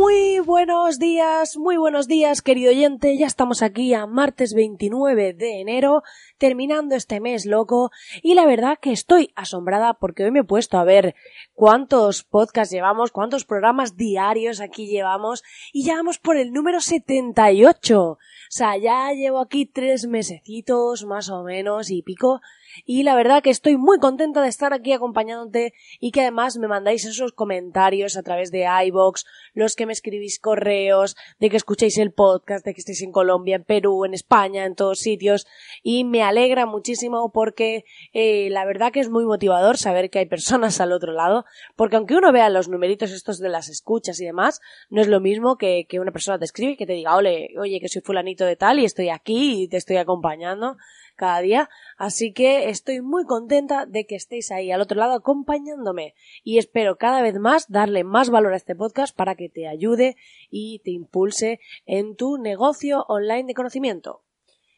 Muy buenos días, muy buenos días, querido oyente. Ya estamos aquí a martes 29 de enero, terminando este mes loco. Y la verdad que estoy asombrada porque hoy me he puesto a ver cuántos podcasts llevamos, cuántos programas diarios aquí llevamos. Y ya vamos por el número 78. O sea, ya llevo aquí tres mesecitos más o menos y pico y la verdad que estoy muy contenta de estar aquí acompañándote y que además me mandáis esos comentarios a través de iBox, los que me escribís correos, de que escuchéis el podcast, de que estéis en Colombia, en Perú, en España, en todos sitios. Y me alegra muchísimo porque eh, la verdad que es muy motivador saber que hay personas al otro lado porque aunque uno vea los numeritos estos de las escuchas y demás, no es lo mismo que, que una persona te escribe y que te diga, ole, oye, que soy fulanito de tal y estoy aquí y te estoy acompañando cada día. Así que estoy muy contenta de que estéis ahí al otro lado acompañándome y espero cada vez más darle más valor a este podcast para que te ayude y te impulse en tu negocio online de conocimiento.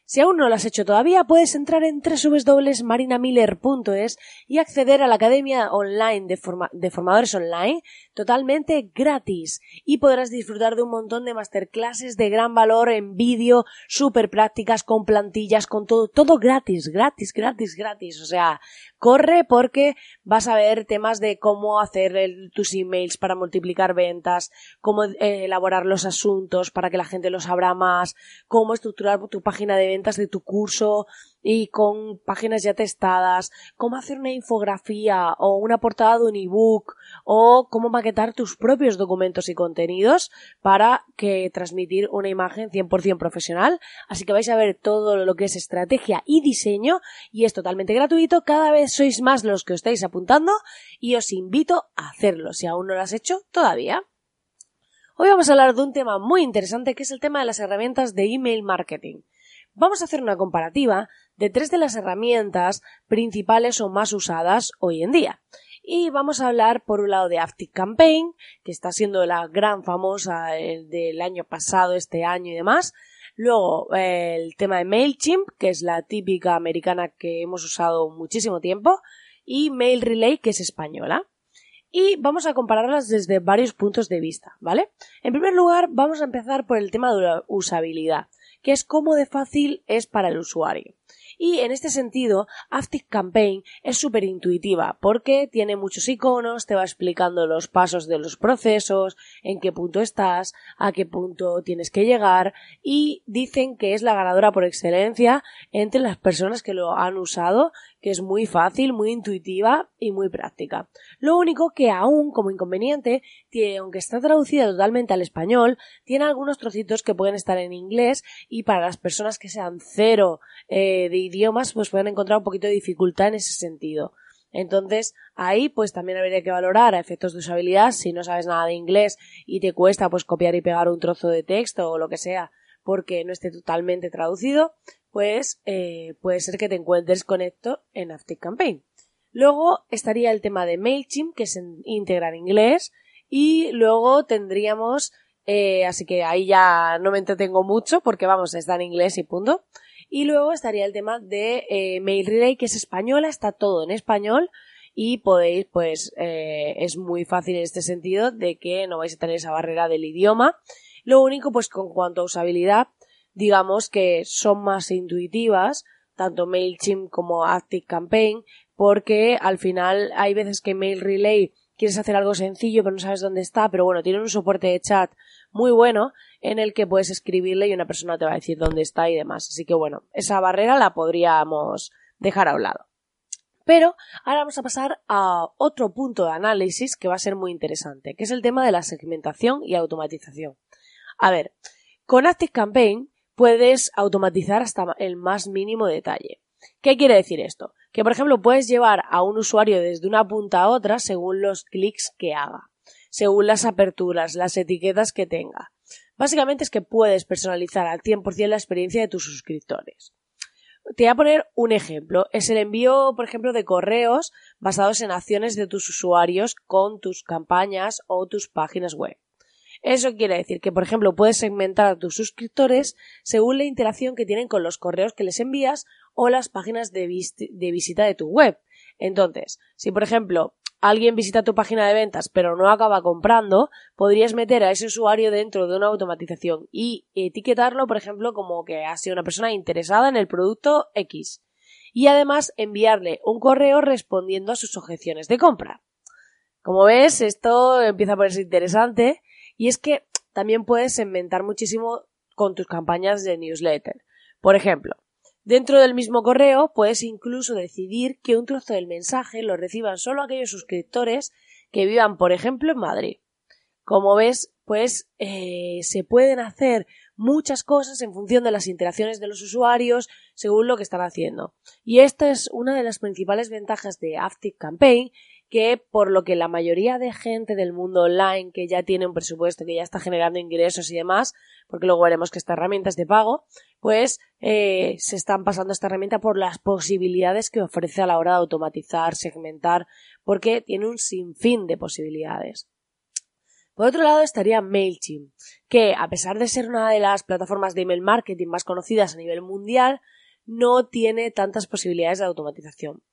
Si aún no lo has hecho todavía, puedes entrar en www.marinamiller.es y acceder a la Academia Online de, de, Formadores Online totalmente gratis y podrás disfrutar de un montón de masterclasses de gran valor en vídeo, súper prácticas, con plantillas, con todo, todo gratis, gratis, gratis, gratis. O sea, corre porque vas a ver temas de cómo hacer tus emails para multiplicar ventas, cómo eh, elaborar los asuntos para que la gente los abra más, cómo estructurar tu página de ventas de tu curso, y con páginas ya testadas, cómo hacer una infografía o una portada de un ebook o cómo maquetar tus propios documentos y contenidos para que transmitir una imagen 100% profesional. Así que vais a ver todo lo que es estrategia y diseño y es totalmente gratuito. Cada vez sois más los que os estáis apuntando y os invito a hacerlo si aún no lo has hecho todavía. Hoy vamos a hablar de un tema muy interesante que es el tema de las herramientas de email marketing. Vamos a hacer una comparativa de tres de las herramientas principales o más usadas hoy en día. Y vamos a hablar por un lado de Active Campaign, que está siendo la gran famosa del año pasado, este año y demás. Luego el tema de MailChimp, que es la típica americana que hemos usado muchísimo tiempo. Y Mail Relay, que es española. Y vamos a compararlas desde varios puntos de vista, ¿vale? En primer lugar, vamos a empezar por el tema de la usabilidad, que es cómo de fácil es para el usuario. Y en este sentido, Active Campaign es súper intuitiva porque tiene muchos iconos, te va explicando los pasos de los procesos, en qué punto estás, a qué punto tienes que llegar y dicen que es la ganadora por excelencia entre las personas que lo han usado que es muy fácil, muy intuitiva y muy práctica. Lo único que aún como inconveniente, tiene, aunque está traducida totalmente al español, tiene algunos trocitos que pueden estar en inglés y para las personas que sean cero eh, de idiomas pues pueden encontrar un poquito de dificultad en ese sentido. Entonces, ahí pues también habría que valorar a efectos de usabilidad si no sabes nada de inglés y te cuesta pues copiar y pegar un trozo de texto o lo que sea porque no esté totalmente traducido, pues eh, puede ser que te encuentres con esto en Campaign. Luego estaría el tema de MailChimp, que es en, íntegra en inglés, y luego tendríamos, eh, así que ahí ya no me entretengo mucho porque vamos, está en inglés y punto. Y luego estaría el tema de eh, Mail Relay, que es española, está todo en español y podéis, pues, es muy fácil en este sentido de que no vais a tener esa barrera del idioma. Lo único, pues, con cuanto a usabilidad, digamos que son más intuitivas, tanto MailChimp como ActiveCampaign, porque al final hay veces que Mail Relay quieres hacer algo sencillo pero no sabes dónde está, pero bueno, tienen un soporte de chat muy bueno en el que puedes escribirle y una persona te va a decir dónde está y demás. Así que bueno, esa barrera la podríamos dejar a un lado. Pero ahora vamos a pasar a otro punto de análisis que va a ser muy interesante, que es el tema de la segmentación y automatización. A ver, con ActiveCampaign puedes automatizar hasta el más mínimo detalle. ¿Qué quiere decir esto? Que, por ejemplo, puedes llevar a un usuario desde una punta a otra según los clics que haga, según las aperturas, las etiquetas que tenga. Básicamente es que puedes personalizar al 100% la experiencia de tus suscriptores. Te voy a poner un ejemplo. Es el envío, por ejemplo, de correos basados en acciones de tus usuarios con tus campañas o tus páginas web. Eso quiere decir que, por ejemplo, puedes segmentar a tus suscriptores según la interacción que tienen con los correos que les envías o las páginas de, visita de tu web. Entonces, si por ejemplo alguien visita tu página de ventas pero no acaba comprando, podrías meter a ese usuario dentro de una automatización y etiquetarlo, por ejemplo, como que ha sido una persona interesada en el producto X. Y además enviarle un correo respondiendo a sus objeciones de compra. Como ves, esto empieza a ponerse interesante y es que también puedes inventar muchísimo con tus campañas de newsletter. Por ejemplo, Dentro del mismo correo puedes incluso decidir que un trozo del mensaje lo reciban solo aquellos suscriptores que vivan, por ejemplo, en Madrid. Como ves, pues eh, se pueden hacer muchas cosas en función de las interacciones de los usuarios según lo que están haciendo. Y esta es una de las principales ventajas de Active Campaign que por lo que la mayoría de gente del mundo online que ya tiene un presupuesto, que ya está generando ingresos y demás, porque luego veremos que esta herramienta es de pago, pues eh, se están pasando esta herramienta por las posibilidades que ofrece a la hora de automatizar, segmentar, porque tiene un sinfín de posibilidades. Por otro lado estaría MailChimp, que a pesar de ser una de las plataformas de email marketing más conocidas a nivel mundial, no tiene tantas posibilidades de automatización.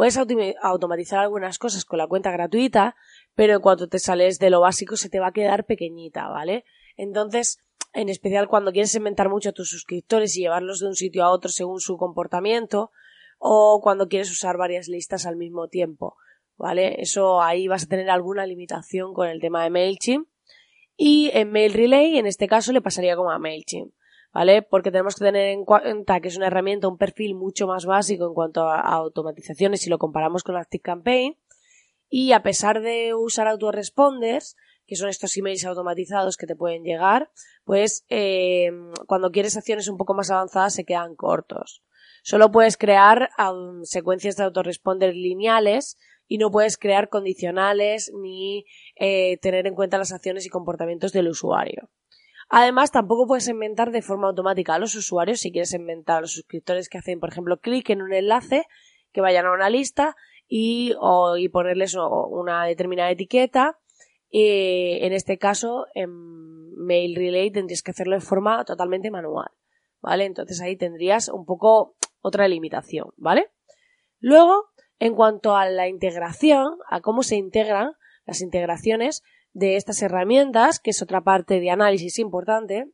Puedes automatizar algunas cosas con la cuenta gratuita, pero en cuanto te sales de lo básico se te va a quedar pequeñita, ¿vale? Entonces, en especial cuando quieres inventar mucho a tus suscriptores y llevarlos de un sitio a otro según su comportamiento, o cuando quieres usar varias listas al mismo tiempo, ¿vale? Eso ahí vas a tener alguna limitación con el tema de MailChimp. Y en Mail Relay, en este caso, le pasaría como a MailChimp. ¿Vale? Porque tenemos que tener en cuenta que es una herramienta, un perfil mucho más básico en cuanto a, automatizaciones si lo comparamos con ActiveCampaign. Y a pesar de usar autoresponders, que son estos emails automatizados que te pueden llegar, pues eh, cuando quieres acciones un poco más avanzadas se quedan cortos. Solo puedes crear secuencias de autoresponder lineales y no puedes crear condicionales ni eh, tener en cuenta las acciones y comportamientos del usuario. Además, tampoco puedes inventar de forma automática a los usuarios si quieres inventar a los suscriptores que hacen, por ejemplo, clic en un enlace, que vayan a una lista y, ponerles una determinada etiqueta. en este caso, en Mail Relay tendrías que hacerlo de forma totalmente manual, ¿vale? Entonces ahí tendrías un poco otra limitación, ¿vale? Luego, en cuanto a la integración, a cómo se integran las integraciones, de estas herramientas, que es otra parte de análisis importante,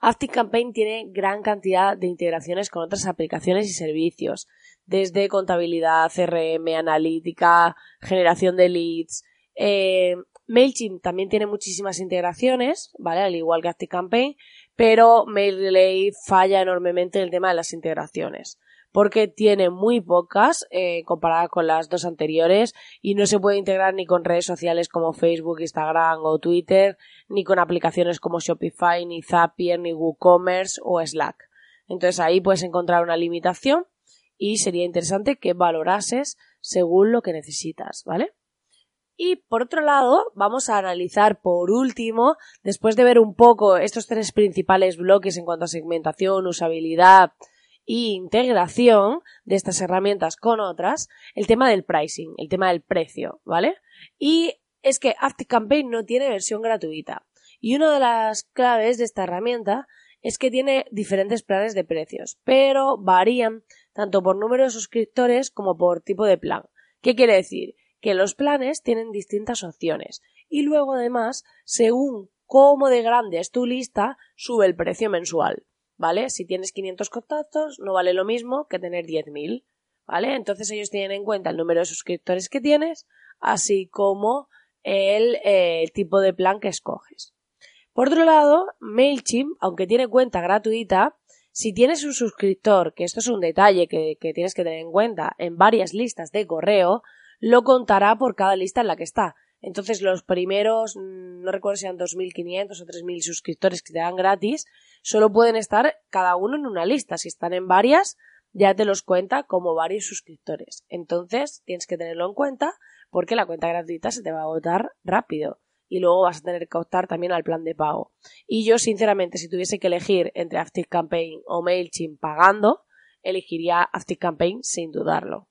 ActiveCampaign tiene gran cantidad de integraciones con otras aplicaciones y servicios, desde contabilidad, CRM, analítica, generación de leads. Eh, MailChimp también tiene muchísimas integraciones, ¿vale? Al igual que ActiveCampaign, pero MailRelay falla enormemente en el tema de las integraciones porque tiene muy pocas eh, comparadas con las dos anteriores y no se puede integrar ni con redes sociales como Facebook, Instagram o Twitter, ni con aplicaciones como Shopify, ni Zapier, ni WooCommerce o Slack. Entonces ahí puedes encontrar una limitación y sería interesante que valorases según lo que necesitas, ¿vale? Y por otro lado, vamos a analizar por último, después de ver un poco estos tres principales bloques en cuanto a segmentación, usabilidad, y integración de estas herramientas con otras, el tema del pricing, el tema del precio, ¿vale? Y es que ActiveCampaign no tiene versión gratuita. Y una de las claves de esta herramienta es que tiene diferentes planes de precios, pero varían tanto por número de suscriptores como por tipo de plan. ¿Qué quiere decir? Que los planes tienen distintas opciones y luego además, según cómo de grande es tu lista, sube el precio mensual. ¿Vale? Si tienes 500 contactos, no vale lo mismo que tener 10.000, ¿vale? Entonces ellos tienen en cuenta el número de suscriptores que tienes, así como el, eh, tipo de plan que escoges. Por otro lado, MailChimp, aunque tiene cuenta gratuita, si tienes un suscriptor, que esto es un detalle que, que tienes que tener en cuenta, en varias listas de correo, lo contará por cada lista en la que está. Entonces los primeros, mm, no recuerdo si eran 2.500 o 3.000 suscriptores que te dan gratis, solo pueden estar cada uno en una lista. Si están en varias, ya te los cuenta como varios suscriptores. Entonces tienes que tenerlo en cuenta porque la cuenta gratuita se te va a agotar rápido. y luego vas a tener que optar también al plan de pago. Y yo, sinceramente, si tuviese que elegir entre ActiveCampaign o MailChimp pagando, elegiría ActiveCampaign sin dudarlo.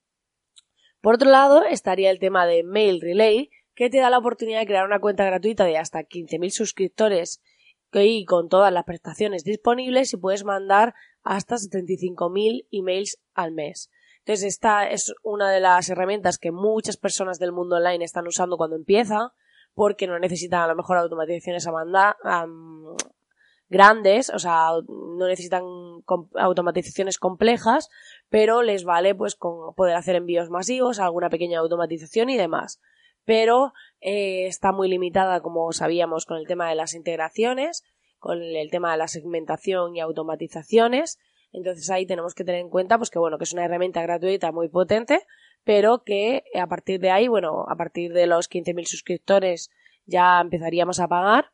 Por otro lado, estaría el tema de Mail Relay, que te da la oportunidad de crear una cuenta gratuita de hasta 15.000 suscriptores y con todas las prestaciones disponibles y puedes mandar hasta 75.000 emails al mes. Entonces, esta es una de las herramientas que muchas personas del mundo online están usando cuando empieza, porque no necesitan a lo mejor automatizaciones a mandar, grandes, o sea, no necesitan automatizaciones complejas, pero les vale pues con poder hacer envíos masivos, alguna pequeña automatización y demás. Pero eh, está muy limitada, como sabíamos, con el tema de las integraciones, con el tema de la segmentación y automatizaciones. Entonces ahí tenemos que tener en cuenta pues que bueno, que es una herramienta gratuita muy potente, pero que a partir de ahí, bueno, a partir de los 15.000 suscriptores ya empezaríamos a pagar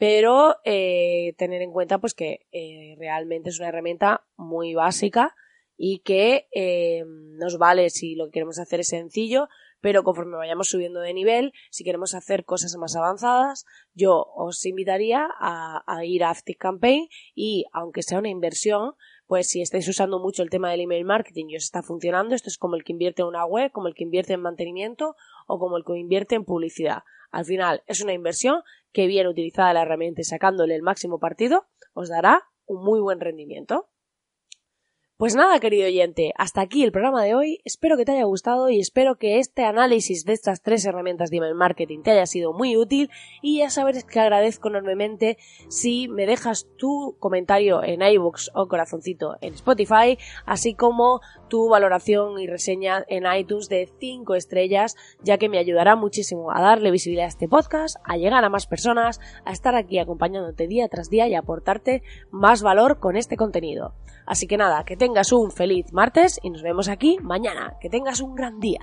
pero eh, tener en cuenta pues que eh, realmente es una herramienta muy básica y que eh, nos vale si lo que queremos hacer es sencillo, pero conforme vayamos subiendo de nivel, si queremos hacer cosas más avanzadas, yo os invitaría a, ir a Active Campaign y aunque sea una inversión, pues si estáis usando mucho el tema del email marketing y os está funcionando, esto es como el que invierte en una web, como el que invierte en mantenimiento o como el que invierte en publicidad. Al final es una inversión que bien utilizada la herramienta y sacándole el máximo partido os dará un muy buen rendimiento. Pues nada, querido oyente, hasta aquí el programa de hoy. Espero que te haya gustado y espero que este análisis de estas tres herramientas de email marketing te haya sido muy útil y ya sabes que agradezco enormemente si me dejas tu comentario en iBooks o corazoncito en Spotify, así como tu valoración y reseña en iTunes de 5 estrellas, ya que me ayudará muchísimo a darle visibilidad a este podcast, a llegar a más personas, a estar aquí acompañándote día tras día y aportarte más valor con este contenido. Así que nada, que tengas un feliz martes y nos vemos aquí mañana. Que tengas un gran día.